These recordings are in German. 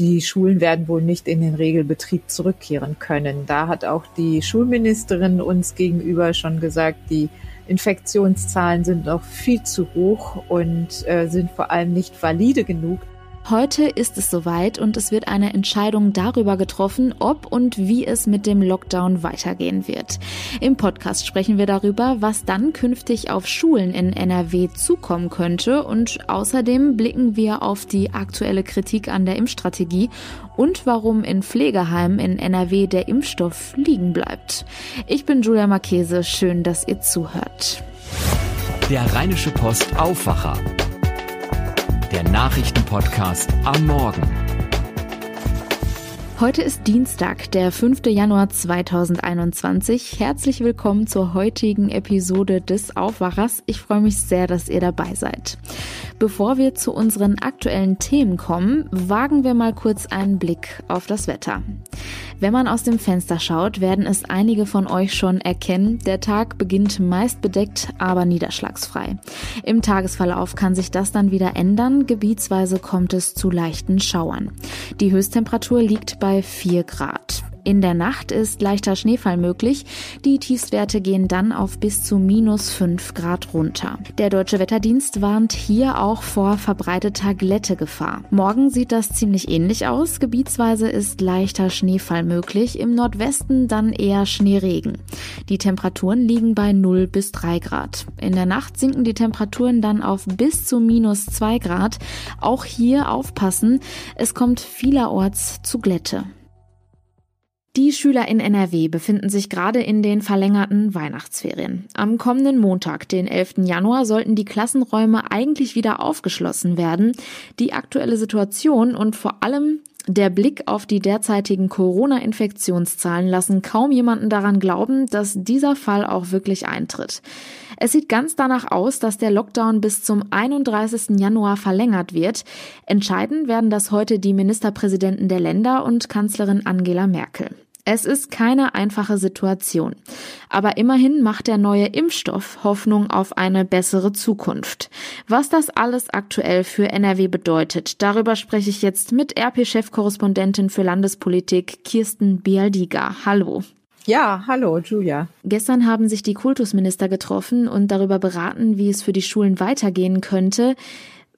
die Schulen werden wohl nicht in den Regelbetrieb zurückkehren können. Da hat auch die Schulministerin uns gegenüber schon gesagt, die Infektionszahlen sind noch viel zu hoch und äh, sind vor allem nicht valide genug, Heute ist es soweit und es wird eine Entscheidung darüber getroffen, ob und wie es mit dem Lockdown weitergehen wird. Im Podcast sprechen wir darüber, was dann künftig auf Schulen in NRW zukommen könnte und außerdem blicken wir auf die aktuelle Kritik an der Impfstrategie und warum in Pflegeheimen in NRW der Impfstoff liegen bleibt. Ich bin Julia Marchese, schön, dass ihr zuhört. Der Rheinische Post Aufwacher der Nachrichtenpodcast am Morgen. Heute ist Dienstag, der 5. Januar 2021. Herzlich willkommen zur heutigen Episode des Aufwachers. Ich freue mich sehr, dass ihr dabei seid. Bevor wir zu unseren aktuellen Themen kommen, wagen wir mal kurz einen Blick auf das Wetter. Wenn man aus dem Fenster schaut, werden es einige von euch schon erkennen. Der Tag beginnt meist bedeckt, aber niederschlagsfrei. Im Tagesverlauf kann sich das dann wieder ändern. Gebietsweise kommt es zu leichten Schauern. Die Höchsttemperatur liegt bei 4 Grad. In der Nacht ist leichter Schneefall möglich. Die Tiefstwerte gehen dann auf bis zu minus 5 Grad runter. Der Deutsche Wetterdienst warnt hier auch vor verbreiteter Glättegefahr. Morgen sieht das ziemlich ähnlich aus. Gebietsweise ist leichter Schneefall möglich. Im Nordwesten dann eher Schneeregen. Die Temperaturen liegen bei 0 bis 3 Grad. In der Nacht sinken die Temperaturen dann auf bis zu minus 2 Grad. Auch hier aufpassen. Es kommt vielerorts zu Glätte. Die Schüler in NRW befinden sich gerade in den verlängerten Weihnachtsferien. Am kommenden Montag, den 11. Januar, sollten die Klassenräume eigentlich wieder aufgeschlossen werden. Die aktuelle Situation und vor allem der Blick auf die derzeitigen Corona-Infektionszahlen lassen kaum jemanden daran glauben, dass dieser Fall auch wirklich eintritt. Es sieht ganz danach aus, dass der Lockdown bis zum 31. Januar verlängert wird. Entscheiden werden das heute die Ministerpräsidenten der Länder und Kanzlerin Angela Merkel. Es ist keine einfache Situation. Aber immerhin macht der neue Impfstoff Hoffnung auf eine bessere Zukunft. Was das alles aktuell für NRW bedeutet, darüber spreche ich jetzt mit RP-Chefkorrespondentin für Landespolitik Kirsten Bialdiga. Hallo. Ja, hallo, Julia. Gestern haben sich die Kultusminister getroffen und darüber beraten, wie es für die Schulen weitergehen könnte.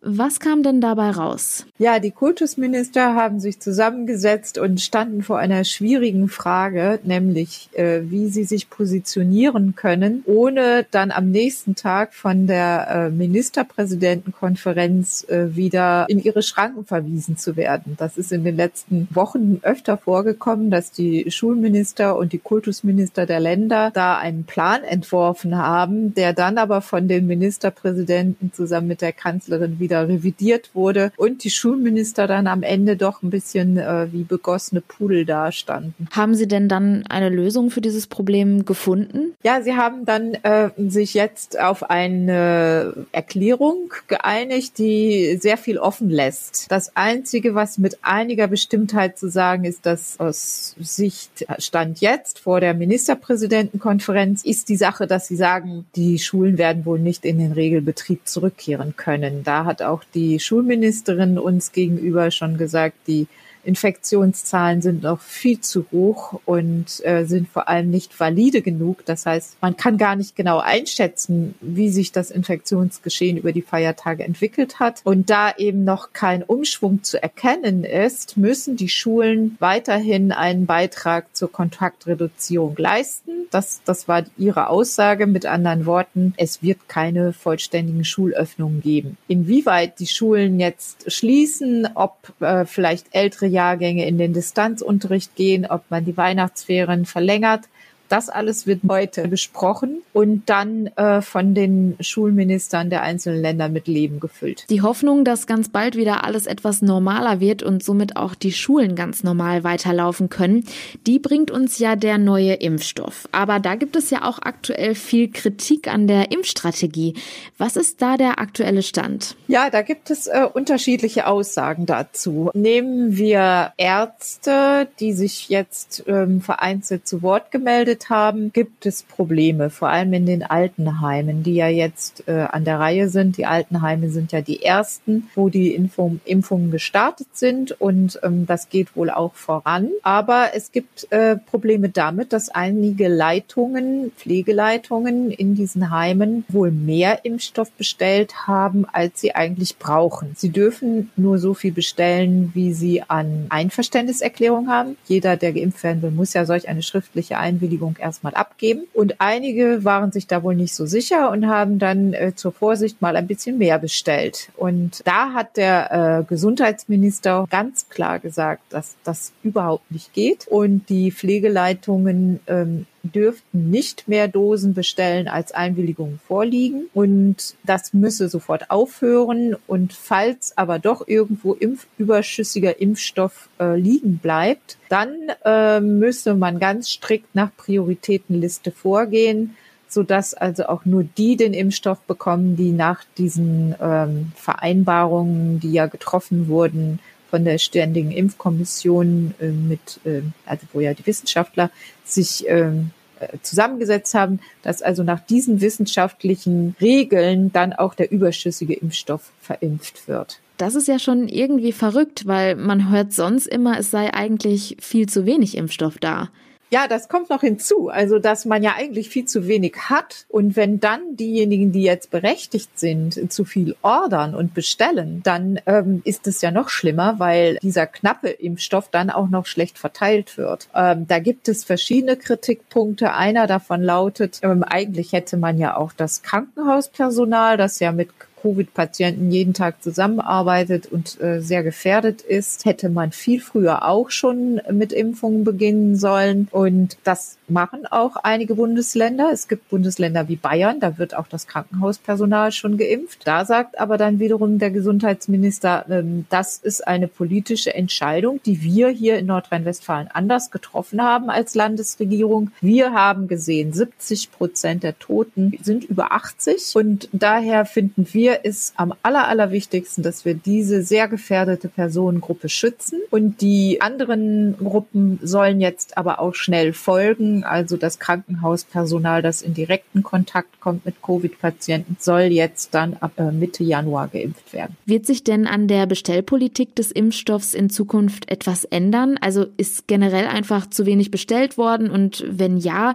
Was kam denn dabei raus? Ja, die Kultusminister haben sich zusammengesetzt und standen vor einer schwierigen Frage, nämlich äh, wie sie sich positionieren können, ohne dann am nächsten Tag von der äh, Ministerpräsidentenkonferenz äh, wieder in ihre Schranken verwiesen zu werden. Das ist in den letzten Wochen öfter vorgekommen, dass die Schulminister und die Kultusminister der Länder da einen Plan entworfen haben, der dann aber von den Ministerpräsidenten zusammen mit der Kanzlerin wieder wieder revidiert wurde und die Schulminister dann am Ende doch ein bisschen äh, wie begossene Pudel dastanden. Haben Sie denn dann eine Lösung für dieses Problem gefunden? Ja, sie haben dann äh, sich jetzt auf eine Erklärung geeinigt, die sehr viel offen lässt. Das Einzige, was mit einiger Bestimmtheit zu sagen ist, dass aus Sicht Stand jetzt vor der Ministerpräsidentenkonferenz ist die Sache, dass sie sagen, die Schulen werden wohl nicht in den Regelbetrieb zurückkehren können. Da hat auch die Schulministerin uns gegenüber schon gesagt, die Infektionszahlen sind noch viel zu hoch und äh, sind vor allem nicht valide genug. Das heißt, man kann gar nicht genau einschätzen, wie sich das Infektionsgeschehen über die Feiertage entwickelt hat. Und da eben noch kein Umschwung zu erkennen ist, müssen die Schulen weiterhin einen Beitrag zur Kontaktreduzierung leisten. Das, das war ihre Aussage. Mit anderen Worten, es wird keine vollständigen Schulöffnungen geben. Inwieweit die Schulen jetzt schließen, ob äh, vielleicht ältere Jahrgänge in den Distanzunterricht gehen, ob man die Weihnachtsferien verlängert. Das alles wird heute besprochen und dann äh, von den Schulministern der einzelnen Länder mit Leben gefüllt. Die Hoffnung, dass ganz bald wieder alles etwas normaler wird und somit auch die Schulen ganz normal weiterlaufen können, die bringt uns ja der neue Impfstoff. Aber da gibt es ja auch aktuell viel Kritik an der Impfstrategie. Was ist da der aktuelle Stand? Ja, da gibt es äh, unterschiedliche Aussagen dazu. Nehmen wir Ärzte, die sich jetzt ähm, vereinzelt zu Wort gemeldet bestellt haben, gibt es Probleme, vor allem in den Altenheimen, die ja jetzt äh, an der Reihe sind. Die Altenheime sind ja die ersten, wo die Impfung, Impfungen gestartet sind und ähm, das geht wohl auch voran. Aber es gibt äh, Probleme damit, dass einige Leitungen, Pflegeleitungen in diesen Heimen wohl mehr Impfstoff bestellt haben, als sie eigentlich brauchen. Sie dürfen nur so viel bestellen, wie sie an Einverständniserklärung haben. Jeder, der geimpft werden will, muss ja solch eine schriftliche Einwilligung erstmal abgeben. Und einige waren sich da wohl nicht so sicher und haben dann äh, zur Vorsicht mal ein bisschen mehr bestellt. Und da hat der äh, Gesundheitsminister ganz klar gesagt, dass das überhaupt nicht geht. Und die Pflegeleitungen ähm, dürften nicht mehr Dosen bestellen, als Einwilligungen vorliegen. Und das müsse sofort aufhören. Und falls aber doch irgendwo Impf überschüssiger Impfstoff äh, liegen bleibt, dann äh, müsse man ganz strikt nach Prioritätenliste vorgehen sodass also auch nur die den Impfstoff bekommen, die nach diesen ähm, Vereinbarungen, die ja getroffen wurden, von der Ständigen Impfkommission äh, mit, äh, also wo ja die Wissenschaftler sich ähm, äh, zusammengesetzt haben, dass also nach diesen wissenschaftlichen Regeln dann auch der überschüssige Impfstoff verimpft wird. Das ist ja schon irgendwie verrückt, weil man hört sonst immer, es sei eigentlich viel zu wenig Impfstoff da. Ja, das kommt noch hinzu. Also, dass man ja eigentlich viel zu wenig hat. Und wenn dann diejenigen, die jetzt berechtigt sind, zu viel ordern und bestellen, dann ähm, ist es ja noch schlimmer, weil dieser knappe Impfstoff dann auch noch schlecht verteilt wird. Ähm, da gibt es verschiedene Kritikpunkte. Einer davon lautet, ähm, eigentlich hätte man ja auch das Krankenhauspersonal, das ja mit Covid-Patienten jeden Tag zusammenarbeitet und äh, sehr gefährdet ist, hätte man viel früher auch schon mit Impfungen beginnen sollen. Und das machen auch einige Bundesländer. Es gibt Bundesländer wie Bayern, da wird auch das Krankenhauspersonal schon geimpft. Da sagt aber dann wiederum der Gesundheitsminister, ähm, das ist eine politische Entscheidung, die wir hier in Nordrhein-Westfalen anders getroffen haben als Landesregierung. Wir haben gesehen, 70 Prozent der Toten sind über 80 und daher finden wir es am aller, allerwichtigsten, dass wir diese sehr gefährdete Personengruppe schützen und die anderen Gruppen sollen jetzt aber auch schnell folgen also das Krankenhauspersonal, das in direkten Kontakt kommt mit Covid-Patienten, soll jetzt dann ab äh, Mitte Januar geimpft werden. Wird sich denn an der Bestellpolitik des Impfstoffs in Zukunft etwas ändern? Also ist generell einfach zu wenig bestellt worden und wenn ja,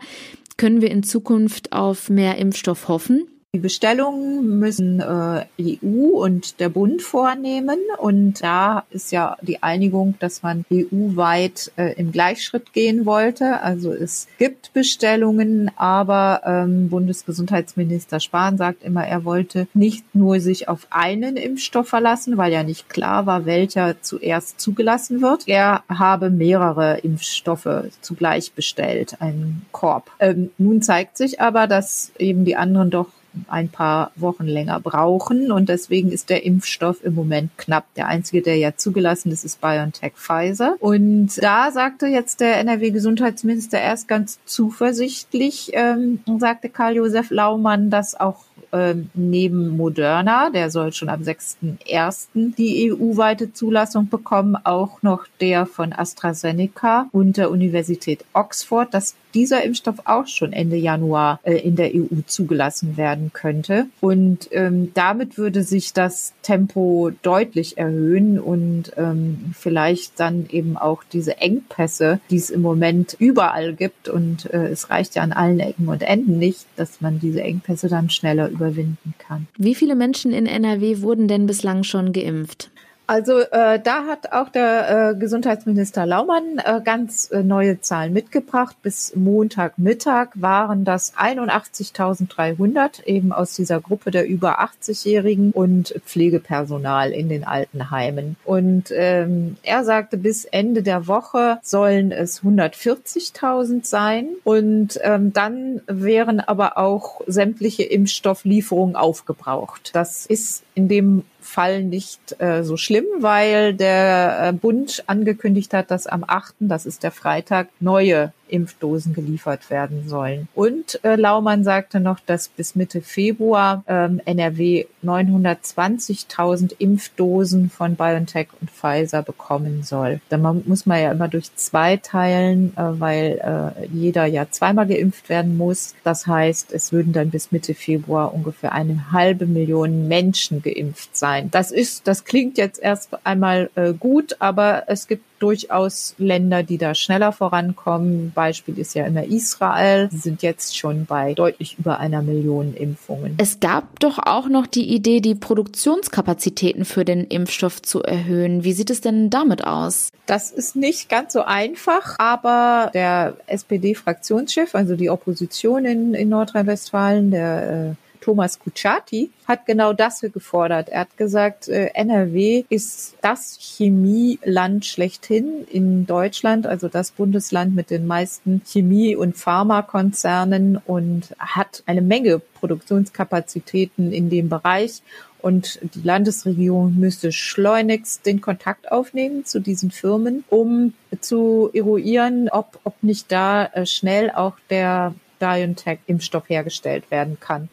können wir in Zukunft auf mehr Impfstoff hoffen? Die Bestellungen müssen äh, EU und der Bund vornehmen. Und da ist ja die Einigung, dass man EU-weit äh, im Gleichschritt gehen wollte. Also es gibt Bestellungen, aber ähm, Bundesgesundheitsminister Spahn sagt immer, er wollte nicht nur sich auf einen Impfstoff verlassen, weil ja nicht klar war, welcher zuerst zugelassen wird. Er habe mehrere Impfstoffe zugleich bestellt, einen Korb. Ähm, nun zeigt sich aber, dass eben die anderen doch ein paar Wochen länger brauchen. Und deswegen ist der Impfstoff im Moment knapp. Der einzige, der ja zugelassen ist, ist BioNTech Pfizer. Und da sagte jetzt der NRW-Gesundheitsminister erst ganz zuversichtlich, ähm, sagte Karl-Josef Laumann, dass auch ähm, neben Moderna, der soll schon am 6.1. die EU-weite Zulassung bekommen, auch noch der von AstraZeneca und der Universität Oxford, dass dieser Impfstoff auch schon Ende Januar äh, in der EU zugelassen werden könnte. Und ähm, damit würde sich das Tempo deutlich erhöhen und ähm, vielleicht dann eben auch diese Engpässe, die es im Moment überall gibt und äh, es reicht ja an allen Ecken und Enden nicht, dass man diese Engpässe dann schneller überwinden kann. Wie viele Menschen in NRW wurden denn bislang schon geimpft? Also äh, da hat auch der äh, Gesundheitsminister Laumann äh, ganz äh, neue Zahlen mitgebracht. Bis Montagmittag waren das 81.300 eben aus dieser Gruppe der über 80-Jährigen und Pflegepersonal in den Altenheimen. Und ähm, er sagte, bis Ende der Woche sollen es 140.000 sein. Und ähm, dann wären aber auch sämtliche Impfstofflieferungen aufgebraucht. Das ist in dem Fall nicht äh, so schlimm, weil der äh, Bund angekündigt hat, dass am 8., das ist der Freitag, neue Impfdosen geliefert werden sollen. Und äh, Laumann sagte noch, dass bis Mitte Februar ähm, NRW 920.000 Impfdosen von BioNTech und Pfizer bekommen soll. Da muss man ja immer durch zwei teilen, äh, weil äh, jeder ja zweimal geimpft werden muss. Das heißt, es würden dann bis Mitte Februar ungefähr eine halbe Million Menschen geimpft sein. Das ist, das klingt jetzt erst einmal äh, gut, aber es gibt durchaus Länder, die da schneller vorankommen. Beispiel ist ja immer Israel. Sie sind jetzt schon bei deutlich über einer Million Impfungen. Es gab doch auch noch die Idee, die Produktionskapazitäten für den Impfstoff zu erhöhen. Wie sieht es denn damit aus? Das ist nicht ganz so einfach, aber der SPD-Fraktionschef, also die Opposition in, in Nordrhein-Westfalen, der äh, Thomas Kutschaty, hat genau das gefordert. Er hat gesagt, äh, NRW ist das Chemieland schlechthin in Deutschland, also das Bundesland mit den meisten Chemie- und Pharmakonzernen und hat eine Menge Produktionskapazitäten in dem Bereich. Und die Landesregierung müsste schleunigst den Kontakt aufnehmen zu diesen Firmen, um zu eruieren, ob, ob nicht da äh, schnell auch der BioNTech-Impfstoff hergestellt werden kann.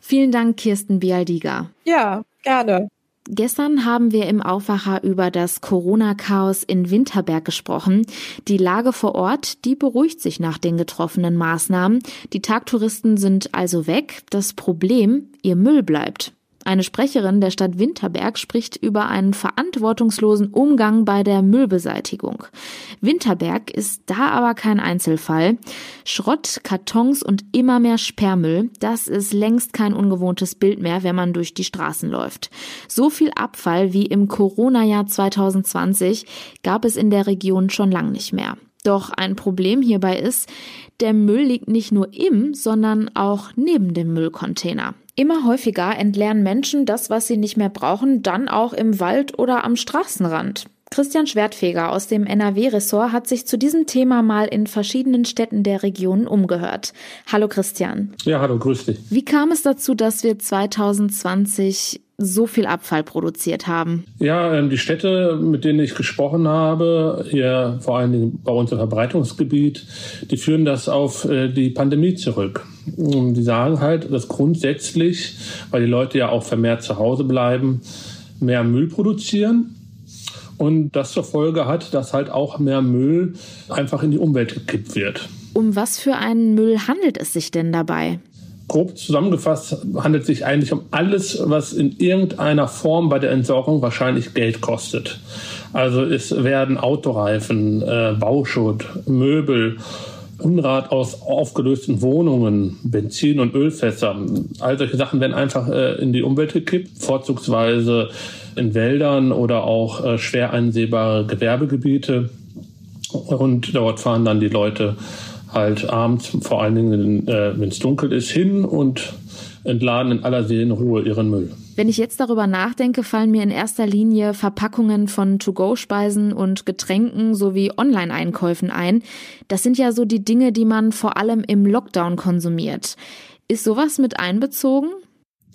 Vielen Dank, Kirsten Bialdiga. Ja, gerne. Gestern haben wir im Aufwacher über das Corona-Chaos in Winterberg gesprochen. Die Lage vor Ort, die beruhigt sich nach den getroffenen Maßnahmen. Die Tagtouristen sind also weg. Das Problem, ihr Müll bleibt. Eine Sprecherin der Stadt Winterberg spricht über einen verantwortungslosen Umgang bei der Müllbeseitigung. Winterberg ist da aber kein Einzelfall. Schrott, Kartons und immer mehr Sperrmüll, das ist längst kein ungewohntes Bild mehr, wenn man durch die Straßen läuft. So viel Abfall wie im Corona-Jahr 2020 gab es in der Region schon lang nicht mehr. Doch ein Problem hierbei ist, der Müll liegt nicht nur im, sondern auch neben dem Müllcontainer. Immer häufiger entleeren Menschen das, was sie nicht mehr brauchen, dann auch im Wald oder am Straßenrand. Christian Schwertfeger aus dem NRW-Ressort hat sich zu diesem Thema mal in verschiedenen Städten der Region umgehört. Hallo Christian. Ja, hallo, grüß dich. Wie kam es dazu, dass wir 2020 so viel Abfall produziert haben? Ja, ähm, die Städte, mit denen ich gesprochen habe, hier vor allen Dingen bei uns im Verbreitungsgebiet, die führen das auf äh, die Pandemie zurück. Die sagen halt, dass grundsätzlich, weil die Leute ja auch vermehrt zu Hause bleiben, mehr Müll produzieren und das zur Folge hat, dass halt auch mehr Müll einfach in die Umwelt gekippt wird. Um was für einen Müll handelt es sich denn dabei? Grob zusammengefasst handelt es sich eigentlich um alles, was in irgendeiner Form bei der Entsorgung wahrscheinlich Geld kostet. Also es werden Autoreifen, äh, Bauschutt, Möbel, Unrat aus aufgelösten Wohnungen, Benzin- und Ölfässer. All solche Sachen werden einfach äh, in die Umwelt gekippt, vorzugsweise in Wäldern oder auch äh, schwer einsehbare Gewerbegebiete. Und dort fahren dann die Leute halt abends, vor allen Dingen, äh, wenn es dunkel ist, hin und entladen in aller Seelenruhe ihren Müll. Wenn ich jetzt darüber nachdenke, fallen mir in erster Linie Verpackungen von To-Go-Speisen und Getränken sowie Online-Einkäufen ein. Das sind ja so die Dinge, die man vor allem im Lockdown konsumiert. Ist sowas mit einbezogen?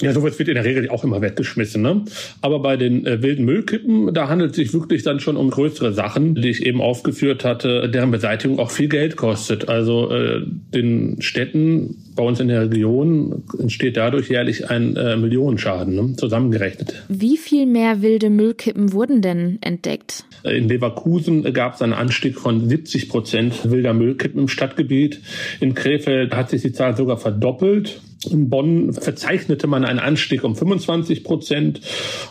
Ja, sowas wird in der Regel auch immer weggeschmissen. Ne? Aber bei den äh, wilden Müllkippen, da handelt es sich wirklich dann schon um größere Sachen, die ich eben aufgeführt hatte, deren Beseitigung auch viel Geld kostet. Also äh, den Städten bei uns in der Region entsteht dadurch jährlich ein äh, Millionenschaden, ne? zusammengerechnet. Wie viel mehr wilde Müllkippen wurden denn entdeckt? In Leverkusen gab es einen Anstieg von 70 Prozent wilder Müllkippen im Stadtgebiet. In Krefeld hat sich die Zahl sogar verdoppelt. In Bonn verzeichnete man einen Anstieg um 25 Prozent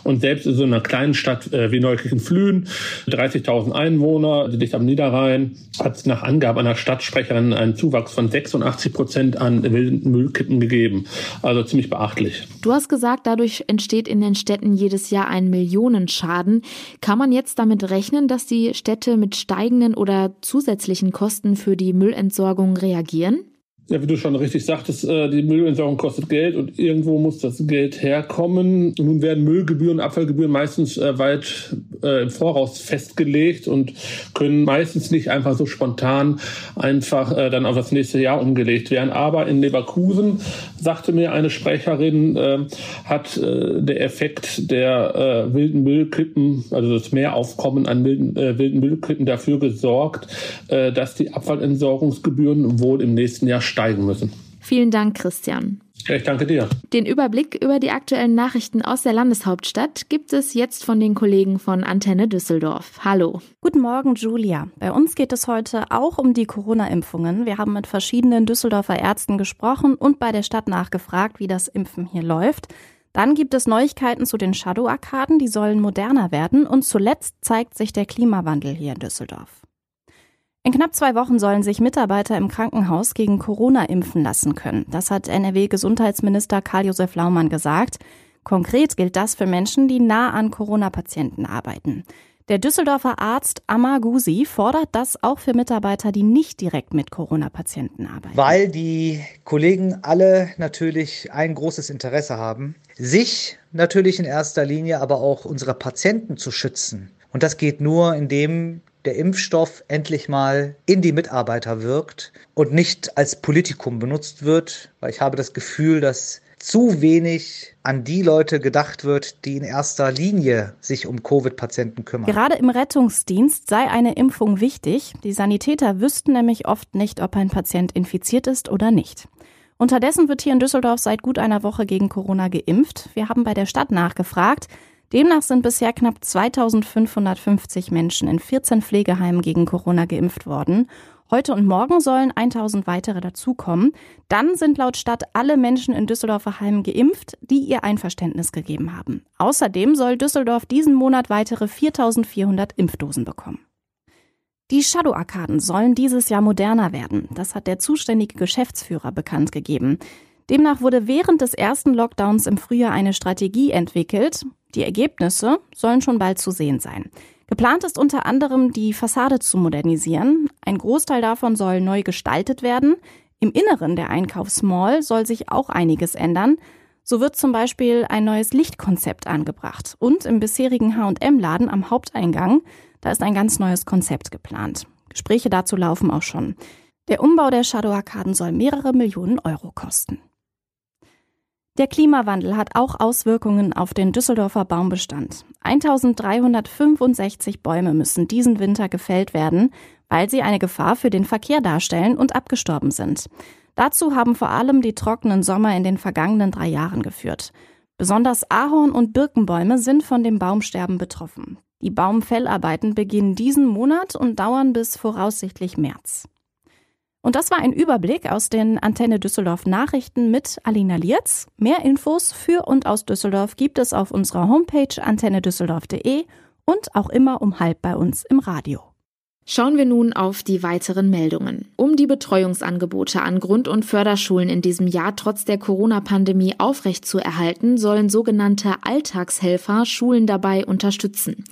und selbst in so einer kleinen Stadt äh, wie Neukirchen-Flühen, 30.000 Einwohner, dicht am Niederrhein, hat es nach Angabe einer Stadtsprecherin einen Zuwachs von 86 Prozent an wilden Müllkippen gegeben. Also ziemlich beachtlich. Du hast gesagt, dadurch entsteht in den Städten jedes Jahr ein Millionenschaden. Kann man jetzt damit rechnen, dass die Städte mit steigenden oder zusätzlichen Kosten für die Müllentsorgung reagieren? Ja, wie du schon richtig sagtest, äh, die Müllentsorgung kostet Geld und irgendwo muss das Geld herkommen. Nun werden Müllgebühren, Abfallgebühren meistens äh, weit äh, im Voraus festgelegt und können meistens nicht einfach so spontan einfach dann auf das nächste Jahr umgelegt werden. Aber in Leverkusen, sagte mir eine Sprecherin, hat der Effekt der wilden Müllkippen, also das Mehraufkommen an wilden, wilden Müllkippen dafür gesorgt, dass die Abfallentsorgungsgebühren wohl im nächsten Jahr steigen müssen. Vielen Dank, Christian. Ich danke dir. Den Überblick über die aktuellen Nachrichten aus der Landeshauptstadt gibt es jetzt von den Kollegen von Antenne Düsseldorf. Hallo. Guten Morgen, Julia. Bei uns geht es heute auch um die Corona-Impfungen. Wir haben mit verschiedenen Düsseldorfer Ärzten gesprochen und bei der Stadt nachgefragt, wie das Impfen hier läuft. Dann gibt es Neuigkeiten zu den Shadow-Arkaden, die sollen moderner werden. Und zuletzt zeigt sich der Klimawandel hier in Düsseldorf. In knapp zwei Wochen sollen sich Mitarbeiter im Krankenhaus gegen Corona impfen lassen können. Das hat NRW-Gesundheitsminister Karl-Josef Laumann gesagt. Konkret gilt das für Menschen, die nah an Corona-Patienten arbeiten. Der Düsseldorfer Arzt Amar Gusi fordert das auch für Mitarbeiter, die nicht direkt mit Corona-Patienten arbeiten. Weil die Kollegen alle natürlich ein großes Interesse haben, sich natürlich in erster Linie, aber auch unsere Patienten zu schützen. Und das geht nur, indem der Impfstoff endlich mal in die Mitarbeiter wirkt und nicht als Politikum benutzt wird, weil ich habe das Gefühl, dass zu wenig an die Leute gedacht wird, die in erster Linie sich um Covid-Patienten kümmern. Gerade im Rettungsdienst sei eine Impfung wichtig. Die Sanitäter wüssten nämlich oft nicht, ob ein Patient infiziert ist oder nicht. Unterdessen wird hier in Düsseldorf seit gut einer Woche gegen Corona geimpft. Wir haben bei der Stadt nachgefragt. Demnach sind bisher knapp 2550 Menschen in 14 Pflegeheimen gegen Corona geimpft worden. Heute und morgen sollen 1000 weitere dazukommen. Dann sind laut Stadt alle Menschen in Düsseldorfer Heimen geimpft, die ihr Einverständnis gegeben haben. Außerdem soll Düsseldorf diesen Monat weitere 4400 Impfdosen bekommen. Die Shadow-Arkaden sollen dieses Jahr moderner werden. Das hat der zuständige Geschäftsführer bekannt gegeben. Demnach wurde während des ersten Lockdowns im Frühjahr eine Strategie entwickelt. Die Ergebnisse sollen schon bald zu sehen sein. Geplant ist unter anderem, die Fassade zu modernisieren. Ein Großteil davon soll neu gestaltet werden. Im Inneren der Einkaufsmall soll sich auch einiges ändern. So wird zum Beispiel ein neues Lichtkonzept angebracht. Und im bisherigen H&M-Laden am Haupteingang, da ist ein ganz neues Konzept geplant. Gespräche dazu laufen auch schon. Der Umbau der Shadow-Arkaden soll mehrere Millionen Euro kosten. Der Klimawandel hat auch Auswirkungen auf den Düsseldorfer Baumbestand. 1365 Bäume müssen diesen Winter gefällt werden, weil sie eine Gefahr für den Verkehr darstellen und abgestorben sind. Dazu haben vor allem die trockenen Sommer in den vergangenen drei Jahren geführt. Besonders Ahorn- und Birkenbäume sind von dem Baumsterben betroffen. Die Baumfellarbeiten beginnen diesen Monat und dauern bis voraussichtlich März. Und das war ein Überblick aus den Antenne Düsseldorf Nachrichten mit Alina Lierz. Mehr Infos für und aus Düsseldorf gibt es auf unserer Homepage antennedüsseldorf.de und auch immer um halb bei uns im Radio. Schauen wir nun auf die weiteren Meldungen. Um die Betreuungsangebote an Grund- und Förderschulen in diesem Jahr trotz der Corona-Pandemie aufrechtzuerhalten, sollen sogenannte Alltagshelfer Schulen dabei unterstützen.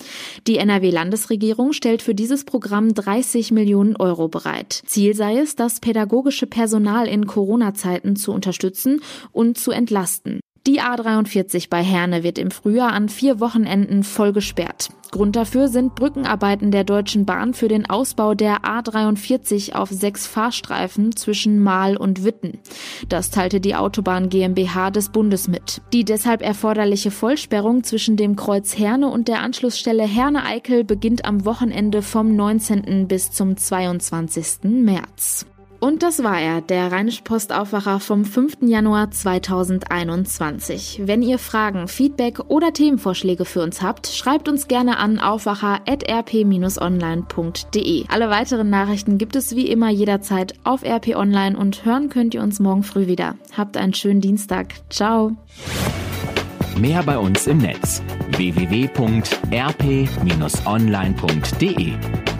Die NRW-Landesregierung stellt für dieses Programm 30 Millionen Euro bereit. Ziel sei es, das pädagogische Personal in Corona-Zeiten zu unterstützen und zu entlasten. Die A43 bei Herne wird im Frühjahr an vier Wochenenden voll gesperrt. Grund dafür sind Brückenarbeiten der Deutschen Bahn für den Ausbau der A43 auf sechs Fahrstreifen zwischen Mahl und Witten. Das teilte die Autobahn GmbH des Bundes mit. Die deshalb erforderliche Vollsperrung zwischen dem Kreuz Herne und der Anschlussstelle Herne-Eickel beginnt am Wochenende vom 19. bis zum 22. März. Und das war er, der Rheinische Post Aufwacher vom 5. Januar 2021. Wenn ihr Fragen, Feedback oder Themenvorschläge für uns habt, schreibt uns gerne an aufwacher.rp-online.de. Alle weiteren Nachrichten gibt es wie immer jederzeit auf RP Online und hören könnt ihr uns morgen früh wieder. Habt einen schönen Dienstag. Ciao. Mehr bei uns im Netz www.rp-online.de